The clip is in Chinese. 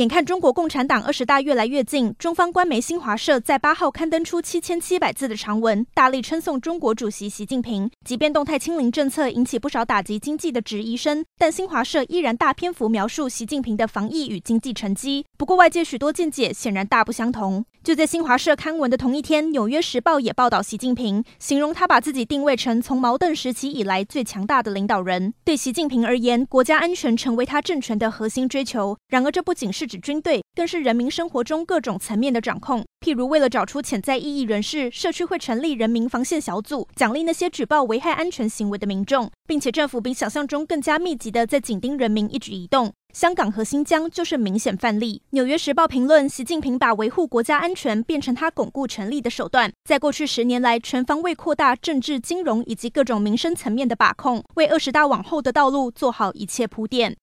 眼看中国共产党二十大越来越近，中方官媒新华社在八号刊登出七千七百字的长文，大力称颂中国主席习近平。即便动态清零政策引起不少打击经济的质疑声，但新华社依然大篇幅描述习近平的防疫与经济成绩。不过，外界许多见解显然大不相同。就在新华社刊文的同一天，《纽约时报》也报道习近平，形容他把自己定位成从毛邓时期以来最强大的领导人。对习近平而言，国家安全成为他政权的核心追求。然而，这不仅是指军队，更是人民生活中各种层面的掌控。譬如，为了找出潜在异议人士，社区会成立人民防线小组，奖励那些举报危害安全行为的民众，并且政府比想象中更加密集地在紧盯人民一举一动。香港和新疆就是明显范例。纽约时报评论，习近平把维护国家安全变成他巩固权力的手段，在过去十年来全方位扩大政治、金融以及各种民生层面的把控，为二十大往后的道路做好一切铺垫。